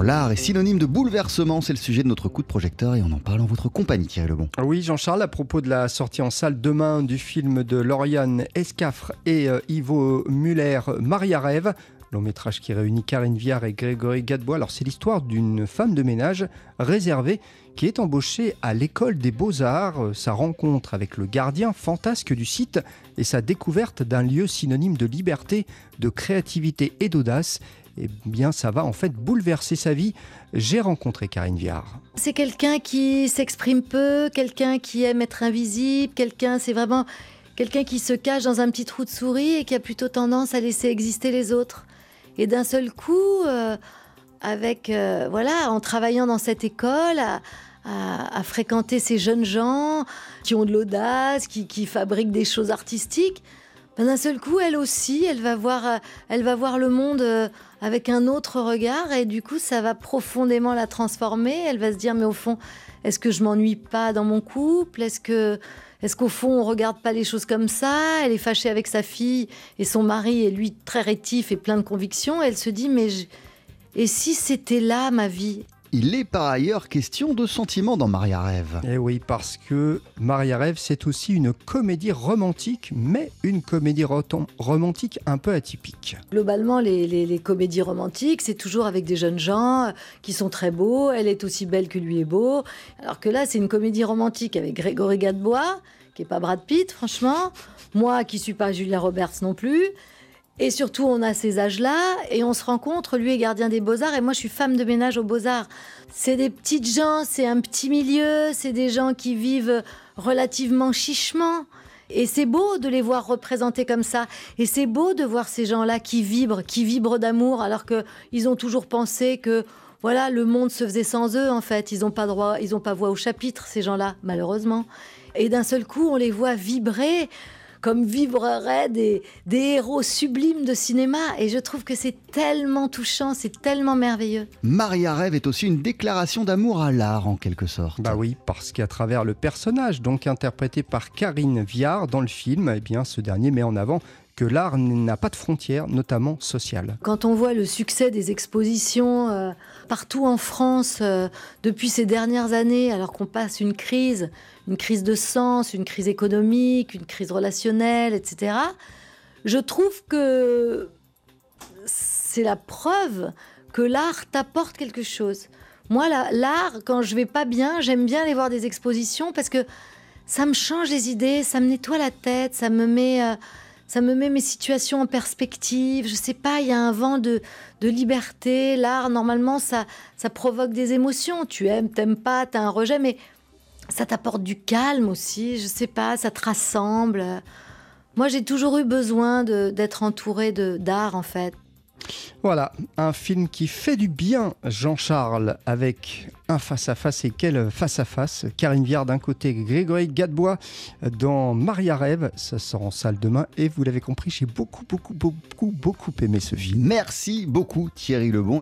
L'art est synonyme de bouleversement, c'est le sujet de notre coup de projecteur et on en parle en votre compagnie, Thierry Lebon. Oui, Jean-Charles, à propos de la sortie en salle demain du film de Lauriane Escafre et euh, Ivo Muller, Maria Rêve, long métrage qui réunit Karine Viard et Grégory Gadebois. Alors, c'est l'histoire d'une femme de ménage réservée qui est embauchée à l'école des beaux-arts. Euh, sa rencontre avec le gardien fantasque du site et sa découverte d'un lieu synonyme de liberté, de créativité et d'audace eh bien, ça va en fait bouleverser sa vie. J'ai rencontré Karine Viard. C'est quelqu'un qui s'exprime peu, quelqu'un qui aime être invisible, quelqu'un, c'est vraiment quelqu'un qui se cache dans un petit trou de souris et qui a plutôt tendance à laisser exister les autres. Et d'un seul coup, euh, avec euh, voilà, en travaillant dans cette école, à, fréquenter ces jeunes gens qui ont de l'audace, qui, fabriquent des choses artistiques, ben, d'un seul coup, elle aussi, elle va voir, euh, elle va voir le monde avec un autre regard et du coup, ça va profondément la transformer. Elle va se dire, mais au fond, est-ce que je m'ennuie pas dans mon couple? Est-ce que est-ce qu'au fond, on regarde pas les choses comme ça? Elle est fâchée avec sa fille et son mari est lui très rétif et plein de convictions. Elle se dit mais et si c'était là ma vie? Il est par ailleurs question de sentiments dans Maria Rêve. Eh oui, parce que Maria Rêve, c'est aussi une comédie romantique, mais une comédie romantique un peu atypique. Globalement, les, comédies romantiques, c'est toujours avec des jeunes gens euh, qui sont très beaux. Elle est aussi belle que lui est beau. Alors que là, c'est une comédie romantique avec Grégory Gadebois, qui est pas Brad Pitt, franchement. Moi, qui suis pas Julia Roberts non plus. Et surtout, on a ces âges-là et on se rencontre. Lui est gardien des beaux-arts et moi, je suis femme de ménage aux beaux-arts. C'est des petites gens, c'est un petit milieu, c'est des gens qui vivent relativement chichement. Et c'est beau de les voir représentés comme ça. Et c'est beau de voir ces gens-là qui vibrent, qui vibrent d'amour, alors qu'ils ont toujours pensé que voilà, le monde se faisait sans eux, en fait. Ils n'ont pas droit, ils n'ont pas voix au chapitre, ces gens-là, malheureusement. Et d'un seul coup, on les voit vibrer comme vibreraient des, des héros sublimes de cinéma. Et je trouve que c'est tellement touchant, c'est tellement merveilleux. Maria Rêve est aussi une déclaration d'amour à l'art, en quelque sorte. Bah oui, parce qu'à travers le personnage, donc interprété par Karine Viard dans le film, eh bien, ce dernier met en avant que l'art n'a pas de frontières, notamment sociales. Quand on voit le succès des expositions euh, partout en France euh, depuis ces dernières années, alors qu'on passe une crise, une crise de sens, une crise économique, une crise relationnelle, etc., je trouve que c'est la preuve que l'art t'apporte quelque chose. Moi, l'art, quand je vais pas bien, j'aime bien aller voir des expositions parce que ça me change les idées, ça me nettoie la tête, ça me met... Euh, ça me met mes situations en perspective. Je sais pas, il y a un vent de, de liberté. L'art, normalement, ça, ça provoque des émotions. Tu aimes, t'aimes pas, t'as un rejet, mais ça t'apporte du calme aussi. Je sais pas, ça te rassemble. Moi, j'ai toujours eu besoin d'être entourée d'art, en fait. Voilà, un film qui fait du bien, Jean-Charles, avec un face-à-face. Et quel face-à-face? Karine Viard d'un côté, Grégory Gadebois dans Maria Rêve. Ça sort en salle demain. Et vous l'avez compris, j'ai beaucoup, beaucoup, beaucoup, beaucoup aimé ce film. Merci beaucoup, Thierry Lebon.